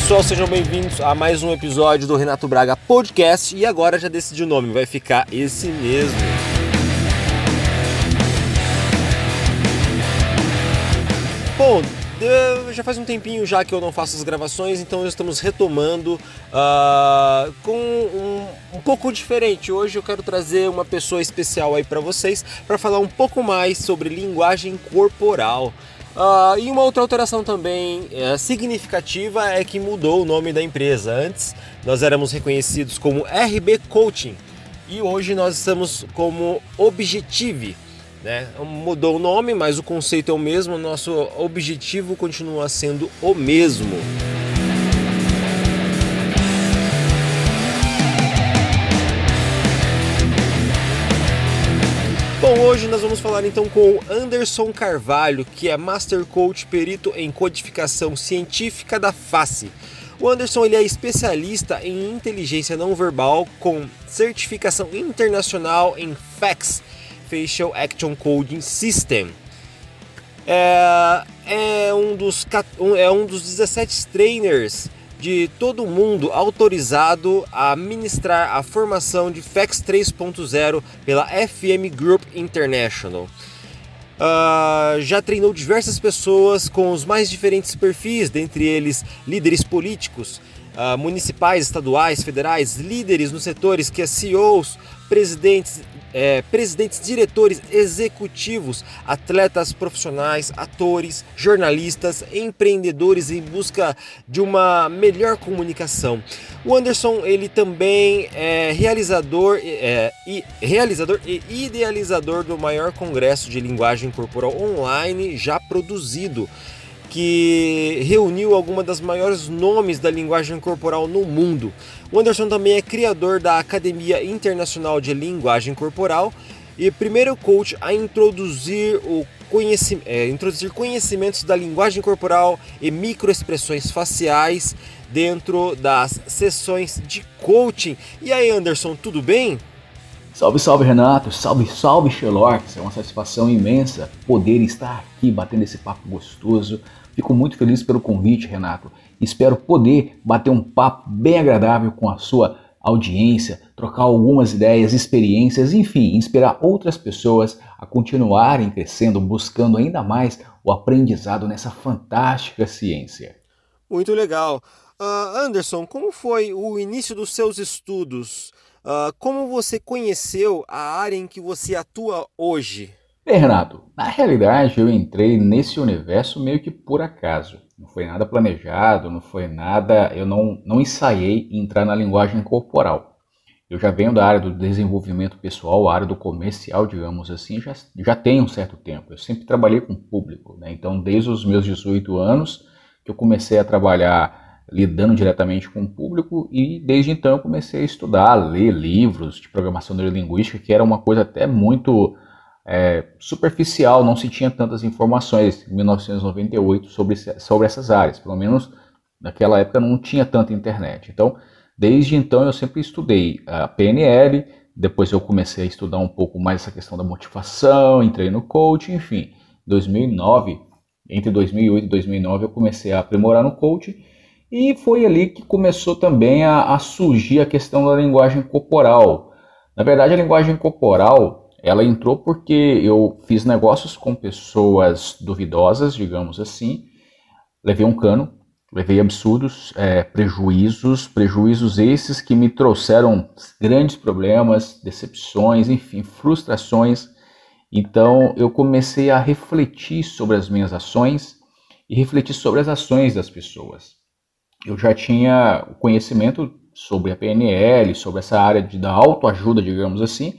pessoal, sejam bem-vindos a mais um episódio do Renato Braga Podcast e agora já decidi o nome, vai ficar esse mesmo. Bom, já faz um tempinho já que eu não faço as gravações, então estamos retomando uh, com um, um, pouco diferente. Hoje eu quero trazer uma pessoa especial aí para vocês para falar um pouco mais sobre linguagem corporal. Uh, e uma outra alteração também uh, significativa é que mudou o nome da empresa. Antes nós éramos reconhecidos como RB Coaching e hoje nós estamos como Objective. Né? Mudou o nome, mas o conceito é o mesmo, nosso objetivo continua sendo o mesmo. Hoje nós vamos falar então com o Anderson Carvalho, que é Master Coach Perito em Codificação Científica da Face. O Anderson ele é especialista em inteligência não verbal com certificação internacional em FACS, Facial Action Coding System. É, é, um, dos, é um dos 17 trainers de todo mundo autorizado a ministrar a formação de FACS 3.0 pela FM Group International. Uh, já treinou diversas pessoas com os mais diferentes perfis, dentre eles líderes políticos, uh, municipais, estaduais, federais, líderes nos setores que é CEOs, presidentes é, presidentes, diretores executivos, atletas profissionais, atores, jornalistas, empreendedores em busca de uma melhor comunicação. O Anderson ele também é realizador, é, e, realizador e idealizador do maior congresso de linguagem corporal online já produzido que reuniu algumas das maiores nomes da linguagem corporal no mundo. O Anderson também é criador da Academia Internacional de Linguagem Corporal e primeiro coach a introduzir o conheci é, introduzir conhecimentos da linguagem corporal e microexpressões faciais dentro das sessões de coaching. E aí, Anderson, tudo bem? Salve, salve Renato, salve, salve Sherlock. É uma satisfação imensa poder estar aqui batendo esse papo gostoso. Fico muito feliz pelo convite, Renato. Espero poder bater um papo bem agradável com a sua audiência, trocar algumas ideias, experiências, enfim, inspirar outras pessoas a continuarem crescendo, buscando ainda mais o aprendizado nessa fantástica ciência. Muito legal. Uh, Anderson, como foi o início dos seus estudos? Uh, como você conheceu a área em que você atua hoje? Bem, Renato, na realidade eu entrei nesse universo meio que por acaso. Não foi nada planejado, não foi nada. Eu não, não ensaiei entrar na linguagem corporal. Eu já venho da área do desenvolvimento pessoal, a área do comercial, digamos assim, já, já tem um certo tempo. Eu sempre trabalhei com público, né? então desde os meus 18 anos que eu comecei a trabalhar lidando diretamente com o público e desde então eu comecei a estudar, a ler livros de programação neurolinguística, que era uma coisa até muito é, superficial, não se tinha tantas informações em 1998 sobre, sobre essas áreas, pelo menos naquela época não tinha tanta internet. Então, desde então eu sempre estudei a PNL, depois eu comecei a estudar um pouco mais essa questão da motivação, entrei no coaching, enfim, 2009, entre 2008 e 2009 eu comecei a aprimorar no coaching e foi ali que começou também a, a surgir a questão da linguagem corporal. Na verdade, a linguagem corporal ela entrou porque eu fiz negócios com pessoas duvidosas, digamos assim. Levei um cano, levei absurdos é, prejuízos, prejuízos esses que me trouxeram grandes problemas, decepções, enfim, frustrações. Então eu comecei a refletir sobre as minhas ações e refletir sobre as ações das pessoas eu já tinha conhecimento sobre a PNL, sobre essa área de, da autoajuda, digamos assim,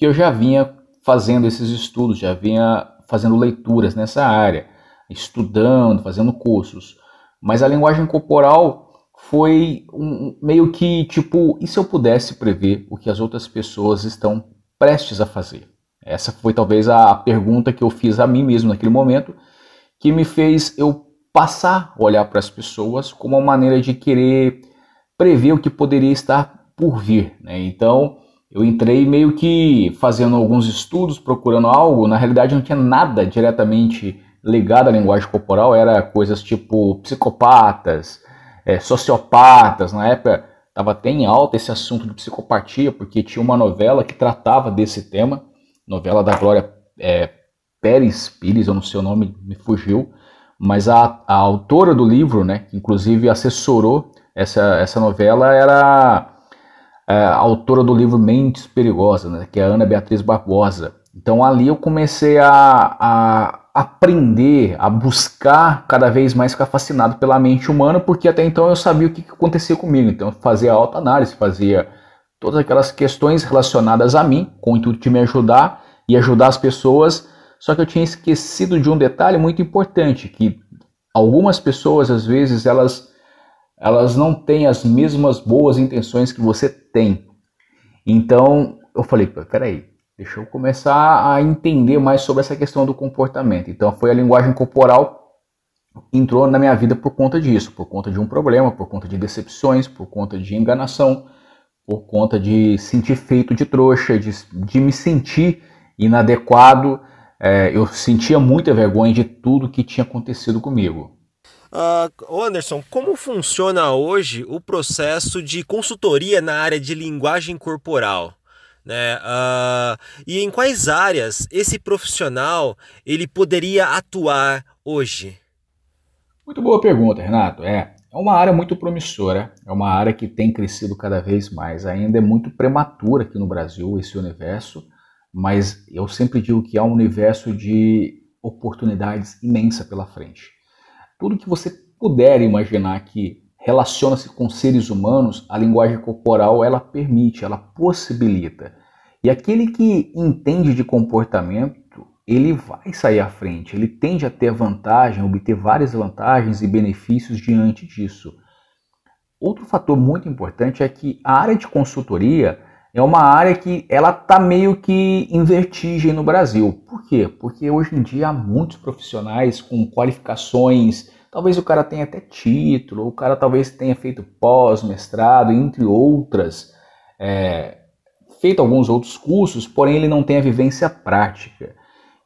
que eu já vinha fazendo esses estudos, já vinha fazendo leituras nessa área, estudando, fazendo cursos. Mas a linguagem corporal foi um, meio que tipo, e se eu pudesse prever o que as outras pessoas estão prestes a fazer? Essa foi talvez a pergunta que eu fiz a mim mesmo naquele momento, que me fez eu passar a olhar para as pessoas como uma maneira de querer prever o que poderia estar por vir. Né? Então eu entrei meio que fazendo alguns estudos, procurando algo. Na realidade não tinha nada diretamente ligado à linguagem corporal, era coisas tipo psicopatas, é, sociopatas. Na época estava até em alta esse assunto de psicopatia, porque tinha uma novela que tratava desse tema, novela da Glória é, Pérez Pires, eu não sei o nome, me fugiu, mas a, a autora do livro, né, que inclusive assessorou essa, essa novela, era a autora do livro Mentes Perigosas, né, que é a Ana Beatriz Barbosa. Então ali eu comecei a, a aprender, a buscar cada vez mais ficar fascinado pela mente humana, porque até então eu sabia o que, que acontecia comigo. Então eu fazia autoanálise, fazia todas aquelas questões relacionadas a mim, com o intuito de me ajudar e ajudar as pessoas só que eu tinha esquecido de um detalhe muito importante, que algumas pessoas às vezes elas elas não têm as mesmas boas intenções que você tem. Então, eu falei, peraí, deixa eu começar a entender mais sobre essa questão do comportamento. Então, foi a linguagem corporal entrou na minha vida por conta disso, por conta de um problema, por conta de decepções, por conta de enganação, por conta de sentir feito de trouxa, de, de me sentir inadequado é, eu sentia muita vergonha de tudo que tinha acontecido comigo. Uh, Anderson, como funciona hoje o processo de consultoria na área de linguagem corporal? Né? Uh, e em quais áreas esse profissional ele poderia atuar hoje? Muito boa pergunta, Renato. É, é uma área muito promissora, é uma área que tem crescido cada vez mais. Ainda é muito prematura aqui no Brasil esse universo mas eu sempre digo que há um universo de oportunidades imensa pela frente. Tudo que você puder imaginar que relaciona-se com seres humanos, a linguagem corporal ela permite, ela possibilita. E aquele que entende de comportamento, ele vai sair à frente, ele tende a ter vantagem, obter várias vantagens e benefícios diante disso. Outro fator muito importante é que a área de consultoria é uma área que ela está meio que em vertigem no Brasil. Por quê? Porque hoje em dia há muitos profissionais com qualificações, talvez o cara tenha até título, o cara talvez tenha feito pós-mestrado, entre outras, é, feito alguns outros cursos, porém ele não tem a vivência prática.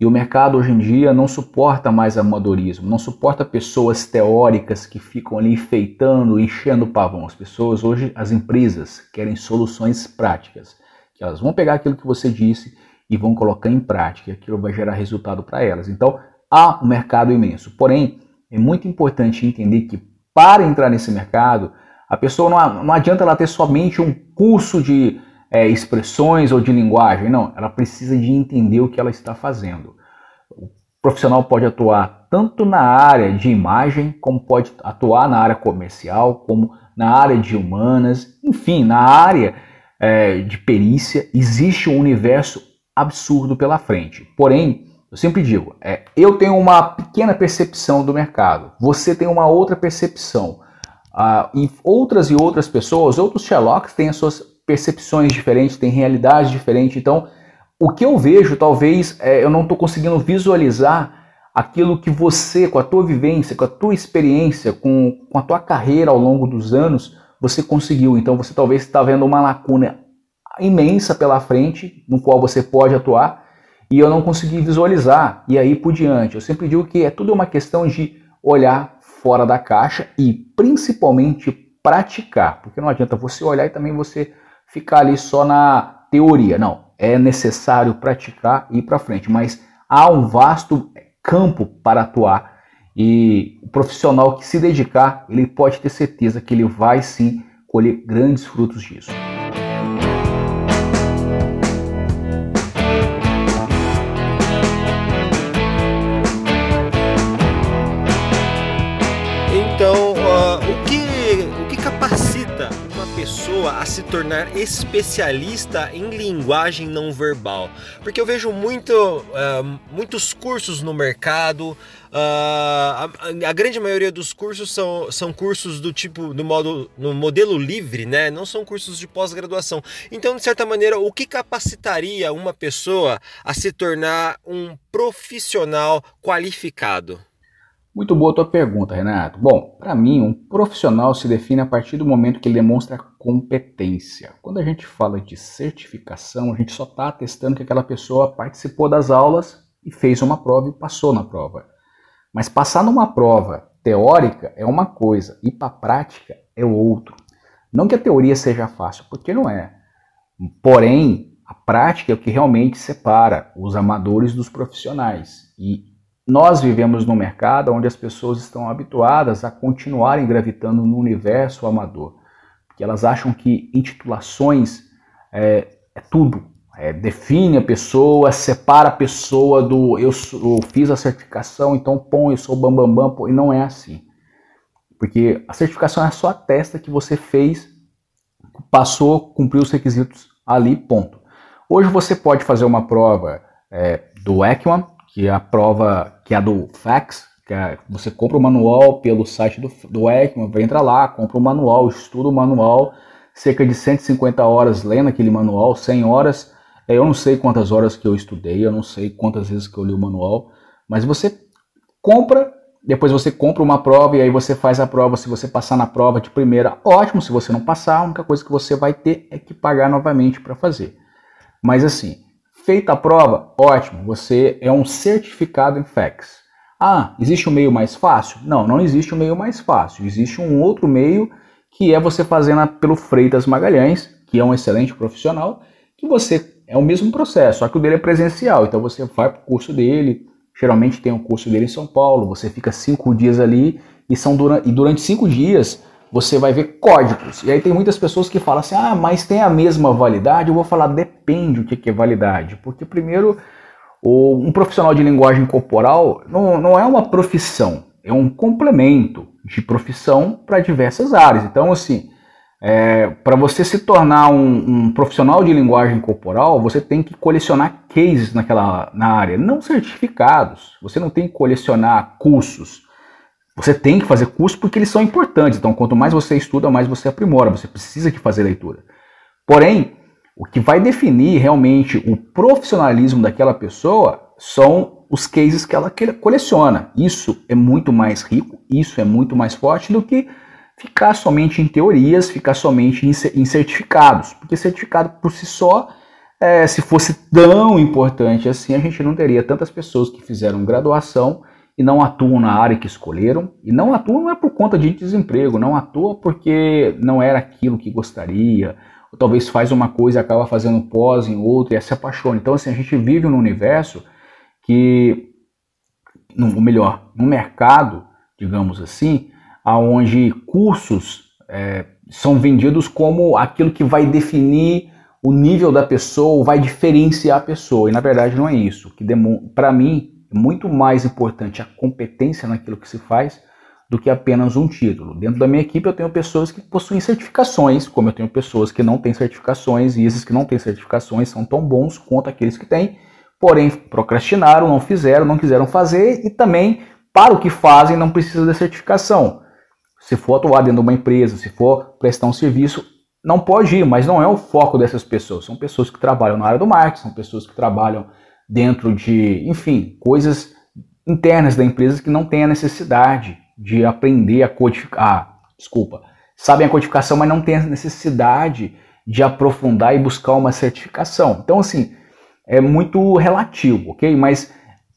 E o mercado hoje em dia não suporta mais amadorismo, não suporta pessoas teóricas que ficam ali enfeitando, enchendo o pavão. As pessoas hoje, as empresas, querem soluções práticas, que elas vão pegar aquilo que você disse e vão colocar em prática, aquilo vai gerar resultado para elas. Então, há um mercado imenso. Porém, é muito importante entender que para entrar nesse mercado, a pessoa não, não adianta ela ter somente um curso de é, expressões ou de linguagem, não, ela precisa de entender o que ela está fazendo. O profissional pode atuar tanto na área de imagem, como pode atuar na área comercial, como na área de humanas, enfim, na área é, de perícia, existe um universo absurdo pela frente. Porém, eu sempre digo, é, eu tenho uma pequena percepção do mercado, você tem uma outra percepção. Uh, e outras e outras pessoas, outros Sherlocks têm as suas percepções diferentes, tem realidades diferentes. Então, o que eu vejo, talvez é, eu não estou conseguindo visualizar aquilo que você, com a tua vivência, com a tua experiência, com, com a tua carreira ao longo dos anos, você conseguiu. Então, você talvez está vendo uma lacuna imensa pela frente, no qual você pode atuar, e eu não consegui visualizar, e aí por diante. Eu sempre digo que é tudo uma questão de olhar fora da caixa e principalmente praticar, porque não adianta você olhar e também você ficar ali só na teoria. Não, é necessário praticar e ir para frente, mas há um vasto campo para atuar e o profissional que se dedicar, ele pode ter certeza que ele vai sim colher grandes frutos disso. Pessoa a se tornar especialista em linguagem não verbal? Porque eu vejo muito, uh, muitos cursos no mercado, uh, a, a, grande maioria dos cursos são, são cursos do tipo, no, modo, no modelo livre, né? não são cursos de pós-graduação. Então, de certa maneira, o que capacitaria uma pessoa a se tornar um profissional qualificado? Muito boa a tua pergunta, Renato. Bom, para mim, um profissional se define a partir do momento que ele demonstra competência. Quando a gente fala de certificação, a gente só está atestando que aquela pessoa participou das aulas e fez uma prova e passou na prova. Mas passar numa prova teórica é uma coisa, ir para a prática é outro. Não que a teoria seja fácil, porque não é. Porém, a prática é o que realmente separa os amadores dos profissionais. E nós vivemos num mercado onde as pessoas estão habituadas a continuarem gravitando no universo amador, porque elas acham que intitulações é, é tudo, é, define a pessoa, separa a pessoa do eu, eu fiz a certificação, então pô, eu sou bambambam, bam, bam, e não é assim. Porque a certificação é só a testa que você fez, passou, cumpriu os requisitos ali, ponto. Hoje você pode fazer uma prova é, do ECMA, que é a prova que é a do FAX, que é, você compra o manual pelo site do, do ECMA, entra lá, compra o manual, estuda o manual, cerca de 150 horas lendo aquele manual, 100 horas. É, eu não sei quantas horas que eu estudei, eu não sei quantas vezes que eu li o manual, mas você compra, depois você compra uma prova e aí você faz a prova. Se você passar na prova de primeira, ótimo. Se você não passar, a única coisa que você vai ter é que pagar novamente para fazer. Mas assim, Feita a prova, ótimo, você é um certificado em FACS. Ah, existe um meio mais fácil? Não, não existe um meio mais fácil. Existe um outro meio que é você fazendo pelo Freitas Magalhães, que é um excelente profissional, que você é o mesmo processo, só que o dele é presencial. Então você vai para o curso dele, geralmente tem um curso dele em São Paulo, você fica cinco dias ali e, são e durante cinco dias você vai ver códigos. E aí tem muitas pessoas que falam assim: ah, mas tem a mesma validade? Eu vou falar, depende o que é validade. Porque, primeiro, um profissional de linguagem corporal não, não é uma profissão, é um complemento de profissão para diversas áreas. Então, assim, é, para você se tornar um, um, profissional de linguagem corporal, você tem que colecionar cases naquela na área, não certificados. Você não tem que colecionar cursos. Você tem que fazer curso porque eles são importantes. Então, quanto mais você estuda, mais você aprimora. Você precisa que fazer leitura. Porém, o que vai definir realmente o profissionalismo daquela pessoa são os cases que ela coleciona. Isso é muito mais rico, isso é muito mais forte do que ficar somente em teorias, ficar somente em certificados. Porque certificado por si só, é, se fosse tão importante assim, a gente não teria tantas pessoas que fizeram graduação e não atuam na área que escolheram. E não atuam não é por conta de desemprego, não atua porque não era aquilo que gostaria, ou talvez faz uma coisa e acaba fazendo pós em outra e se apaixona. Então, assim, a gente vive num universo que, ou melhor, num mercado, digamos assim, aonde cursos é, são vendidos como aquilo que vai definir o nível da pessoa, vai diferenciar a pessoa. E na verdade não é isso. Que para mim muito mais importante a competência naquilo que se faz do que apenas um título. Dentro da minha equipe eu tenho pessoas que possuem certificações, como eu tenho pessoas que não têm certificações, e esses que não têm certificações são tão bons quanto aqueles que têm, porém procrastinaram, não fizeram, não quiseram fazer e também para o que fazem não precisa de certificação. Se for atuar dentro de uma empresa, se for prestar um serviço, não pode ir, mas não é o foco dessas pessoas. São pessoas que trabalham na área do marketing, são pessoas que trabalham dentro de, enfim, coisas internas da empresa que não têm a necessidade de aprender a codificar. Ah, desculpa, sabem a codificação, mas não têm a necessidade de aprofundar e buscar uma certificação. Então, assim, é muito relativo, ok? Mas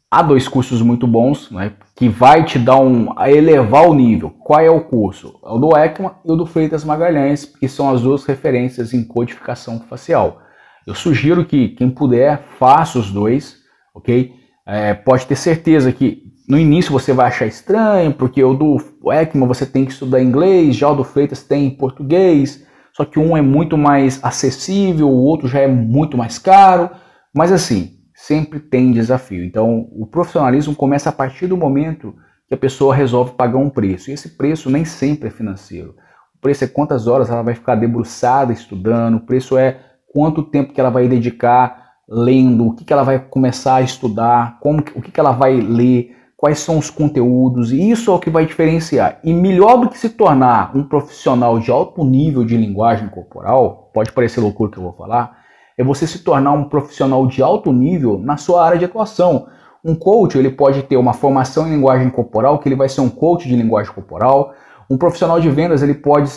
há dois cursos muito bons, né, que vai te dar um, a elevar o nível. Qual é o curso? É o do ECMA e o do Freitas Magalhães, que são as duas referências em codificação facial. Eu sugiro que quem puder faça os dois, ok? É, pode ter certeza que no início você vai achar estranho, porque o do ECMA você tem que estudar inglês, já o do Freitas tem português, só que um é muito mais acessível, o outro já é muito mais caro, mas assim, sempre tem desafio. Então, o profissionalismo começa a partir do momento que a pessoa resolve pagar um preço, e esse preço nem sempre é financeiro. O preço é quantas horas ela vai ficar debruçada estudando, o preço é quanto tempo que ela vai dedicar lendo, o que, que ela vai começar a estudar, como, o que, que ela vai ler, quais são os conteúdos, e isso é o que vai diferenciar. E melhor do que se tornar um profissional de alto nível de linguagem corporal, pode parecer loucura que eu vou falar, é você se tornar um profissional de alto nível na sua área de atuação. Um coach, ele pode ter uma formação em linguagem corporal, que ele vai ser um coach de linguagem corporal. Um profissional de vendas, ele pode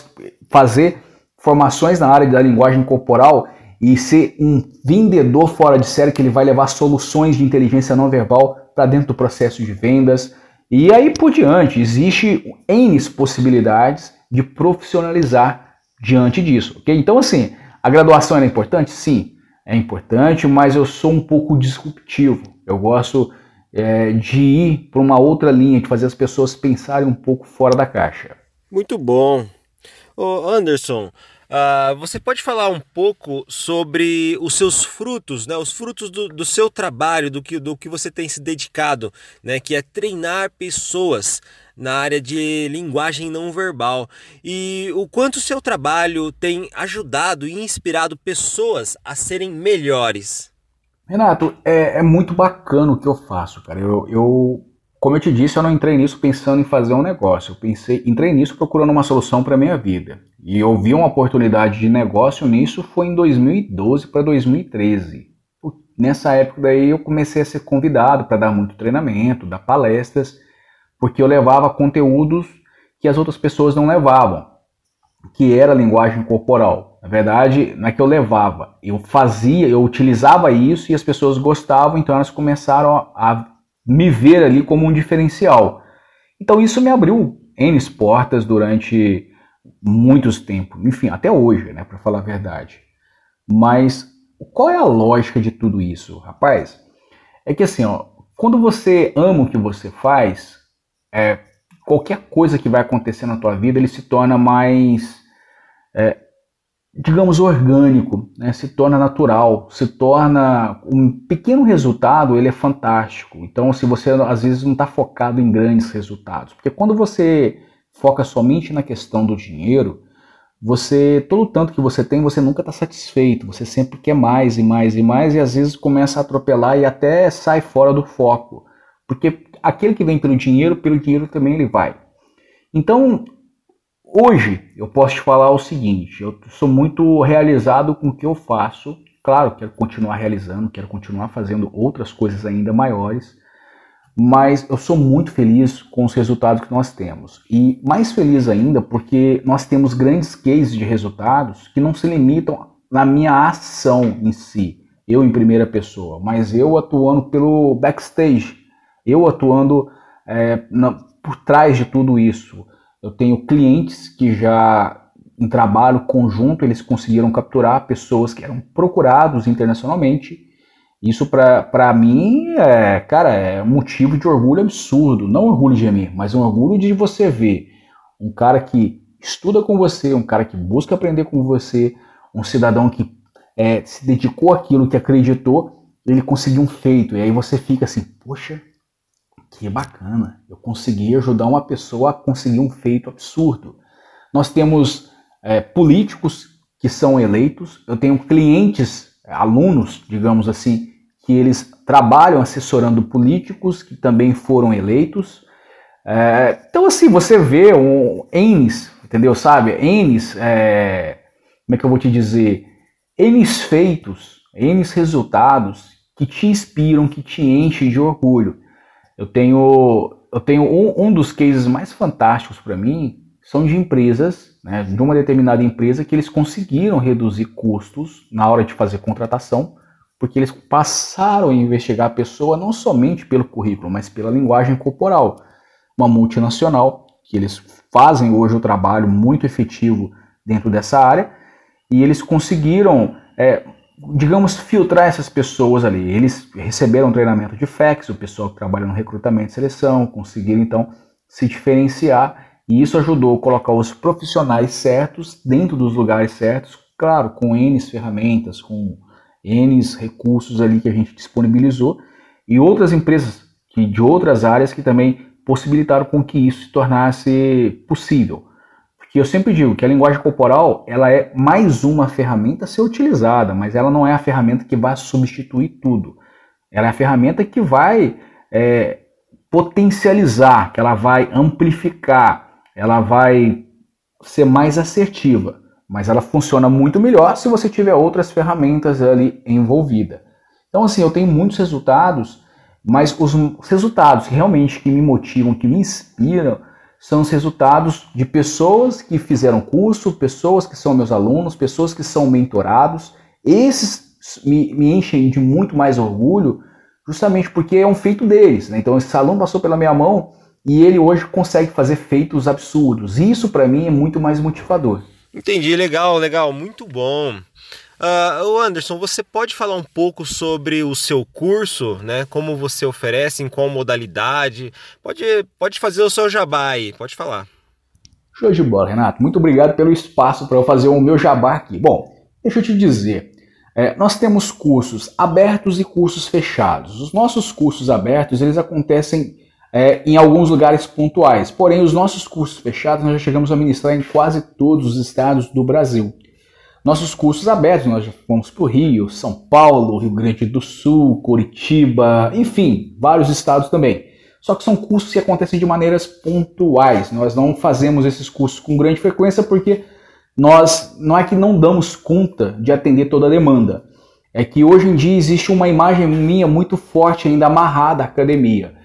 fazer formações na área da linguagem corporal e ser um vendedor fora de série que ele vai levar soluções de inteligência não verbal para dentro do processo de vendas. E aí por diante, existe N possibilidades de profissionalizar diante disso, ok? Então assim, a graduação é importante? Sim, é importante, mas eu sou um pouco disruptivo. Eu gosto é, de ir para uma outra linha, de fazer as pessoas pensarem um pouco fora da caixa. Muito bom. Ô Anderson, Uh, você pode falar um pouco sobre os seus frutos, né? os frutos do, do, seu trabalho, do que, do que você tem se dedicado, né? que é treinar pessoas na área de linguagem não verbal e o quanto o seu trabalho tem ajudado e inspirado pessoas a serem melhores. Renato, é, é muito bacana o que eu faço, cara. Eu, eu, como eu te disse, eu não entrei nisso pensando em fazer um negócio. Eu pensei, entrei nisso procurando uma solução para minha vida. E eu vi uma oportunidade de negócio nisso foi em 2012 para 2013. Nessa época daí eu comecei a ser convidado para dar muito treinamento, dar palestras, porque eu levava conteúdos que as outras pessoas não levavam, que era linguagem corporal. Na verdade, não é que eu levava, eu fazia, eu utilizava isso e as pessoas gostavam, então elas começaram a me ver ali como um diferencial. Então isso me abriu N portas durante muitos tempos, enfim, até hoje, né, para falar a verdade. Mas qual é a lógica de tudo isso, rapaz? É que assim, ó, quando você ama o que você faz, é, qualquer coisa que vai acontecer na tua vida, ele se torna mais, é, digamos, orgânico, né? se torna natural, se torna um pequeno resultado, ele é fantástico. Então, se você às vezes não está focado em grandes resultados, porque quando você foca somente na questão do dinheiro, você todo tanto que você tem, você nunca está satisfeito, você sempre quer mais e mais e mais e às vezes começa a atropelar e até sai fora do foco, porque aquele que vem pelo dinheiro, pelo dinheiro também ele vai. Então, hoje eu posso te falar o seguinte, eu sou muito realizado com o que eu faço, claro, quero continuar realizando, quero continuar fazendo outras coisas ainda maiores, mas eu sou muito feliz com os resultados que nós temos. E mais feliz ainda porque nós temos grandes cases de resultados que não se limitam na minha ação em si, eu em primeira pessoa, mas eu atuando pelo backstage, eu atuando é, na, por trás de tudo isso. Eu tenho clientes que já em trabalho conjunto eles conseguiram capturar pessoas que eram procurados internacionalmente isso para mim, é, cara, é motivo de orgulho absurdo. Não orgulho de mim, mas um orgulho de você ver um cara que estuda com você, um cara que busca aprender com você, um cidadão que é, se dedicou àquilo que acreditou, ele conseguiu um feito. E aí você fica assim, poxa, que bacana, eu consegui ajudar uma pessoa a conseguir um feito absurdo. Nós temos é, políticos que são eleitos, eu tenho clientes, alunos, digamos assim, que eles trabalham assessorando políticos que também foram eleitos. É, então, assim, você vê um Enes, entendeu? Sabe? Enes, é, como é que eu vou te dizer? Enes feitos, Enes resultados que te inspiram, que te enchem de orgulho. Eu tenho, eu tenho um, um dos cases mais fantásticos para mim são de empresas, né, de uma determinada empresa que eles conseguiram reduzir custos na hora de fazer contratação porque eles passaram a investigar a pessoa não somente pelo currículo, mas pela linguagem corporal. Uma multinacional, que eles fazem hoje o um trabalho muito efetivo dentro dessa área, e eles conseguiram, é, digamos, filtrar essas pessoas ali. Eles receberam treinamento de FEX, o pessoal que trabalha no recrutamento e seleção, conseguiram então se diferenciar, e isso ajudou a colocar os profissionais certos dentro dos lugares certos, claro, com N ferramentas, com N recursos ali que a gente disponibilizou e outras empresas que, de outras áreas que também possibilitaram com que isso se tornasse possível. Porque eu sempre digo que a linguagem corporal ela é mais uma ferramenta a ser utilizada, mas ela não é a ferramenta que vai substituir tudo. Ela é a ferramenta que vai é, potencializar, que ela vai amplificar, ela vai ser mais assertiva mas ela funciona muito melhor se você tiver outras ferramentas ali envolvida. Então assim, eu tenho muitos resultados, mas os resultados realmente que me motivam, que me inspiram, são os resultados de pessoas que fizeram curso, pessoas que são meus alunos, pessoas que são mentorados. Esses me, me enchem de muito mais orgulho, justamente porque é um feito deles. Né? Então, esse aluno passou pela minha mão e ele hoje consegue fazer feitos absurdos. Isso para mim é muito mais motivador. Entendi, legal, legal, muito bom. Uh, Anderson, você pode falar um pouco sobre o seu curso, né? Como você oferece, em qual modalidade? Pode, pode fazer o seu jabá aí, pode falar. Show de bola, Renato. Muito obrigado pelo espaço para eu fazer o meu jabá aqui. Bom, deixa eu te dizer, é, nós temos cursos abertos e cursos fechados. Os nossos cursos abertos, eles acontecem é, em alguns lugares pontuais. Porém, os nossos cursos fechados nós já chegamos a ministrar em quase todos os estados do Brasil. Nossos cursos abertos, nós já fomos para o Rio, São Paulo, Rio Grande do Sul, Curitiba, enfim, vários estados também. Só que são cursos que acontecem de maneiras pontuais. Nós não fazemos esses cursos com grande frequência porque nós não é que não damos conta de atender toda a demanda. É que hoje em dia existe uma imagem minha muito forte ainda amarrada à academia.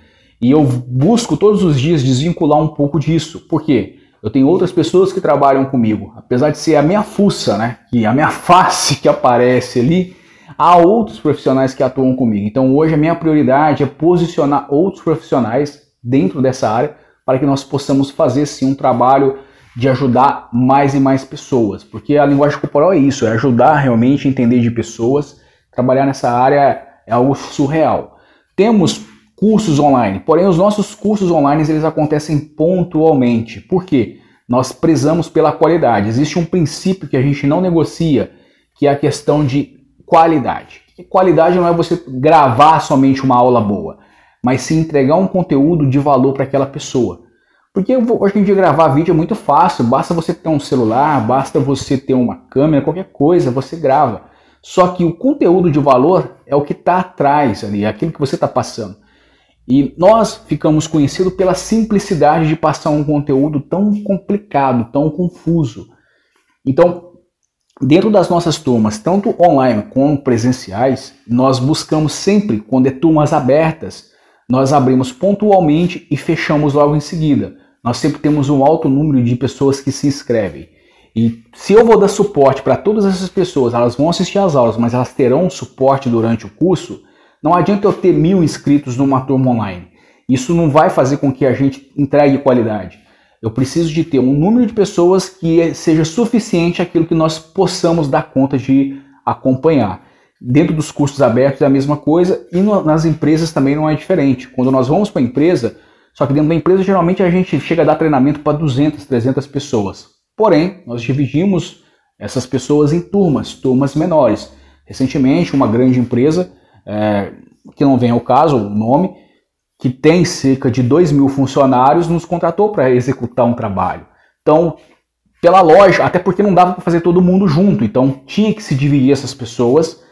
E eu busco todos os dias desvincular um pouco disso. Por quê? Eu tenho outras pessoas que trabalham comigo. Apesar de ser a minha fuça, né? Que a minha face que aparece ali, há outros profissionais que atuam comigo. Então hoje a minha prioridade é posicionar outros profissionais dentro dessa área para que nós possamos fazer sim um trabalho de ajudar mais e mais pessoas, porque a linguagem corporal é isso, é ajudar realmente a entender de pessoas. Trabalhar nessa área é algo surreal. Temos cursos online, porém os nossos cursos online eles acontecem pontualmente. Por quê? Nós prezamos pela qualidade. Existe um princípio que a gente não negocia, que é a questão de qualidade. E qualidade não é você gravar somente uma aula boa, mas sim entregar um conteúdo de valor para aquela pessoa. Porque hoje em dia gravar vídeo é muito fácil, basta você ter um celular, basta você ter uma câmera, qualquer coisa, você grava. Só que o conteúdo de valor é o que está atrás ali, é aquilo que você está passando. E nós ficamos conhecidos pela simplicidade de passar um conteúdo tão complicado, tão confuso. Então, dentro das nossas turmas, tanto online como presenciais, nós buscamos sempre, quando é turmas abertas, nós abrimos pontualmente e fechamos logo em seguida nós sempre temos um alto número de pessoas que se inscrevem. E se eu vou dar suporte para todas essas pessoas, elas vão assistir às aulas, mas elas terão suporte durante o curso, não adianta eu ter mil inscritos numa turma online. Isso não vai fazer com que a gente entregue qualidade. Eu preciso de ter um número de pessoas que seja suficiente aquilo que nós possamos dar conta de acompanhar. Dentro dos cursos abertos é a mesma coisa e nas empresas também não é diferente. Quando nós vamos para a empresa, só que dentro da empresa, geralmente a gente chega a dar treinamento para 200, 300 pessoas. Porém, nós dividimos essas pessoas em turmas, turmas menores. Recentemente, uma grande empresa, é, que não vem ao caso o nome, que tem cerca de 2 mil funcionários, nos contratou para executar um trabalho. Então, pela lógica, até porque não dava para fazer todo mundo junto, então tinha que se dividir essas pessoas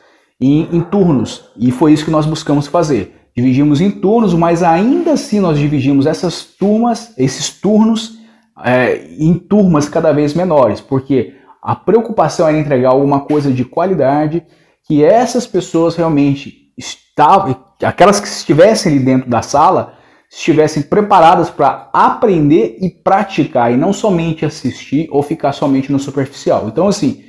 em, em turnos. E foi isso que nós buscamos fazer dividimos em turnos, mas ainda assim nós dividimos essas turmas, esses turnos, é, em turmas cada vez menores, porque a preocupação era entregar alguma coisa de qualidade que essas pessoas realmente estavam, aquelas que estivessem ali dentro da sala, estivessem preparadas para aprender e praticar e não somente assistir ou ficar somente no superficial. Então, assim,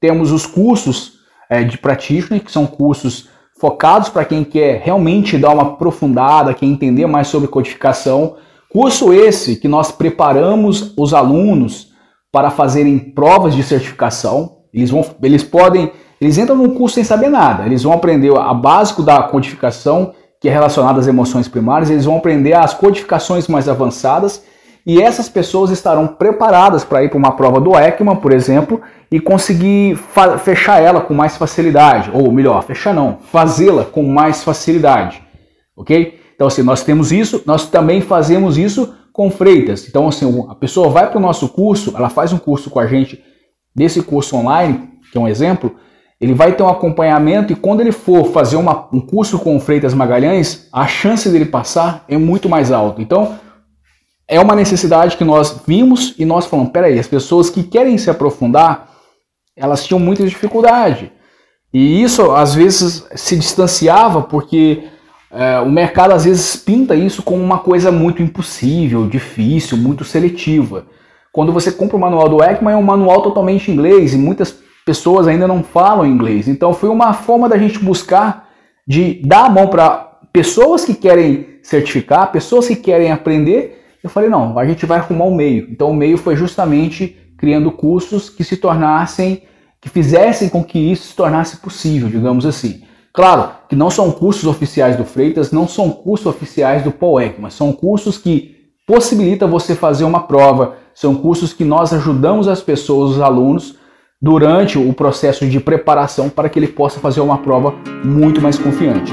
temos os cursos é, de practitioner, que são cursos focados para quem quer realmente dar uma aprofundada, quer entender mais sobre codificação. Curso esse que nós preparamos os alunos para fazerem provas de certificação. Eles, vão, eles podem, eles entram no curso sem saber nada. Eles vão aprender a básico da codificação, que é relacionada às emoções primárias. Eles vão aprender as codificações mais avançadas e essas pessoas estarão preparadas para ir para uma prova do ECMA, por exemplo, e conseguir fechar ela com mais facilidade, ou melhor, fechar não, fazê-la com mais facilidade, ok? Então, assim, nós temos isso, nós também fazemos isso com freitas. Então, assim, a pessoa vai para o nosso curso, ela faz um curso com a gente, desse curso online, que é um exemplo, ele vai ter um acompanhamento e quando ele for fazer uma, um curso com Freitas Magalhães, a chance dele passar é muito mais alta. Então, é uma necessidade que nós vimos e nós falamos, peraí, as pessoas que querem se aprofundar, elas tinham muita dificuldade. E isso, às vezes, se distanciava porque é, o mercado, às vezes, pinta isso como uma coisa muito impossível, difícil, muito seletiva. Quando você compra o manual do Ekman, é um manual totalmente inglês e muitas pessoas ainda não falam inglês. Então, foi uma forma da gente buscar de dar a mão para pessoas que querem certificar, pessoas que querem aprender Eu falei, não, a gente vai arrumar um meio. Então o meio foi justamente criando cursos que se tornassem, que fizessem com que isso se tornasse possível, digamos assim. Claro que não são cursos oficiais do Freitas, não são cursos oficiais do POEC, mas são cursos que possibilitam você fazer uma prova, são cursos que nós ajudamos as pessoas, os alunos, durante o processo de preparação para que ele possa fazer uma prova muito mais confiante.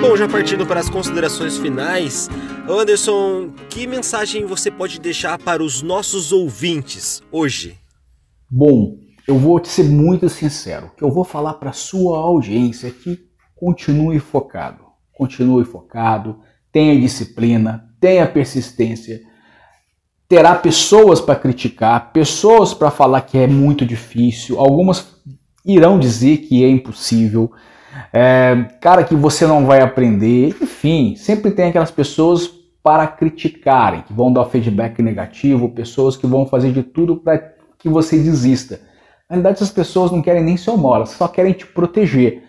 Bom, já partindo para as considerações finais, Anderson, que mensagem você pode deixar para os nossos ouvintes hoje? Bom, eu vou te ser muito sincero. Que eu vou falar para a sua audiência que continue focado. Continue focado, tenha disciplina, tenha persistência. Terá pessoas para criticar, pessoas para falar que é muito difícil, algumas irão dizer que é impossível é, cara, que você não vai aprender, enfim, sempre tem aquelas pessoas para criticarem, que vão dar feedback negativo, pessoas que vão fazer de tudo para que você desista. Na verdade, essas pessoas não querem nem seu mal, elas só querem te proteger.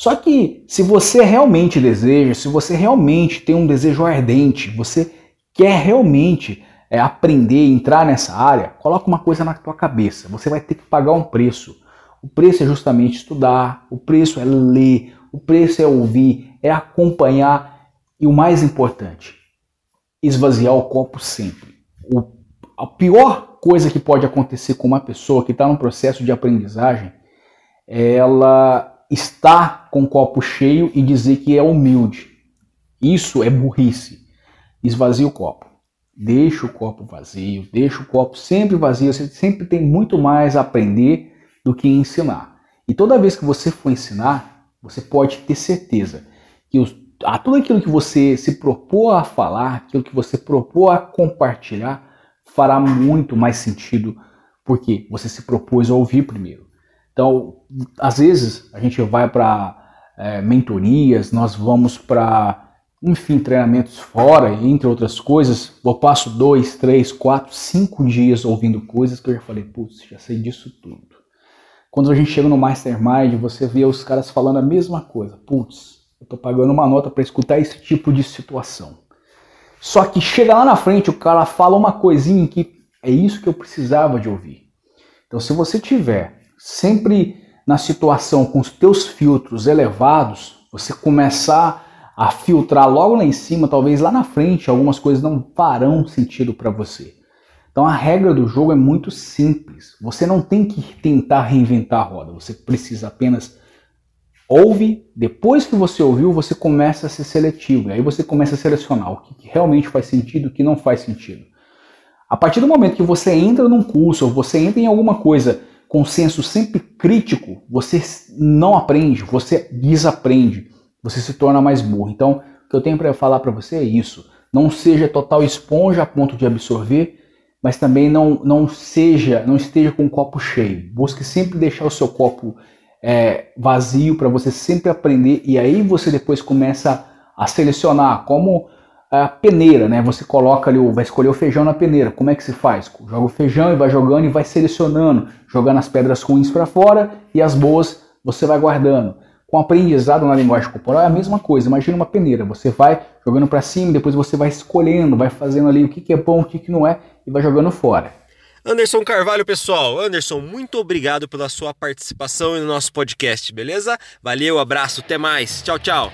Só que se você realmente deseja, se você realmente tem um desejo ardente, você quer realmente é, aprender, entrar nessa área, coloca uma coisa na tua cabeça. Você vai ter que pagar um preço. O preço é justamente estudar, o preço é ler, o preço é ouvir, é acompanhar e o mais importante, esvaziar o copo sempre. O, a pior coisa que pode acontecer com uma pessoa que está num processo de aprendizagem é ela estar com o copo cheio e dizer que é humilde. Isso é burrice. Esvazie o copo. Deixa o copo vazio, deixa o copo sempre vazio. Você sempre tem muito mais a aprender do que ensinar. E toda vez que você for ensinar, você pode ter certeza que os, a tudo aquilo que você se propôs a falar, aquilo que você propôs a compartilhar, fará muito mais sentido porque você se propôs a ouvir primeiro. Então, às vezes, a gente vai para é, mentorias, nós vamos para, enfim, treinamentos fora, entre outras coisas. Eu passo dois, três, quatro, cinco dias ouvindo coisas que eu já falei, putz, já sei disso tudo. Quando a gente chega no Mastermind, você vê os caras falando a mesma coisa. Putz, eu tô pagando uma nota para escutar esse tipo de situação. Só que chega lá na frente, o cara fala uma coisinha que é isso que eu precisava de ouvir. Então, se você tiver sempre na situação com os teus filtros elevados, você começar a filtrar logo lá em cima, talvez lá na frente algumas coisas não farão sentido para você. Então a regra do jogo é muito simples. Você não tem que tentar reinventar a roda. Você precisa apenas ouve. Depois que você ouviu, você começa a ser seletivo. E aí você começa a selecionar o que realmente faz sentido e o que não faz sentido. A partir do momento que você entra num curso ou você entra em alguma coisa com senso sempre crítico, você não aprende, você desaprende, você se torna mais burro. Então, o que eu tenho para falar para você é isso. Não seja total esponja a ponto de absorver mas também não, não seja, não esteja com o copo cheio. Busque sempre deixar o seu copo é, vazio para você sempre aprender e aí você depois começa a selecionar como a peneira, né? Você coloca ali, vai escolher o feijão na peneira. Como é que se faz? Joga o feijão e vai jogando e vai selecionando, jogando as pedras ruins para fora e as boas você vai guardando. Com aprendizado na linguagem corporal é a mesma coisa. Imagina uma peneira, você vai jogando para cima, depois você vai escolhendo, vai fazendo ali o que, que é bom, o que, que não é e vai jogando fora. Anderson Carvalho, pessoal. Anderson, muito obrigado pela sua participação no nosso podcast, beleza? Valeu, abraço, até mais. Tchau, tchau.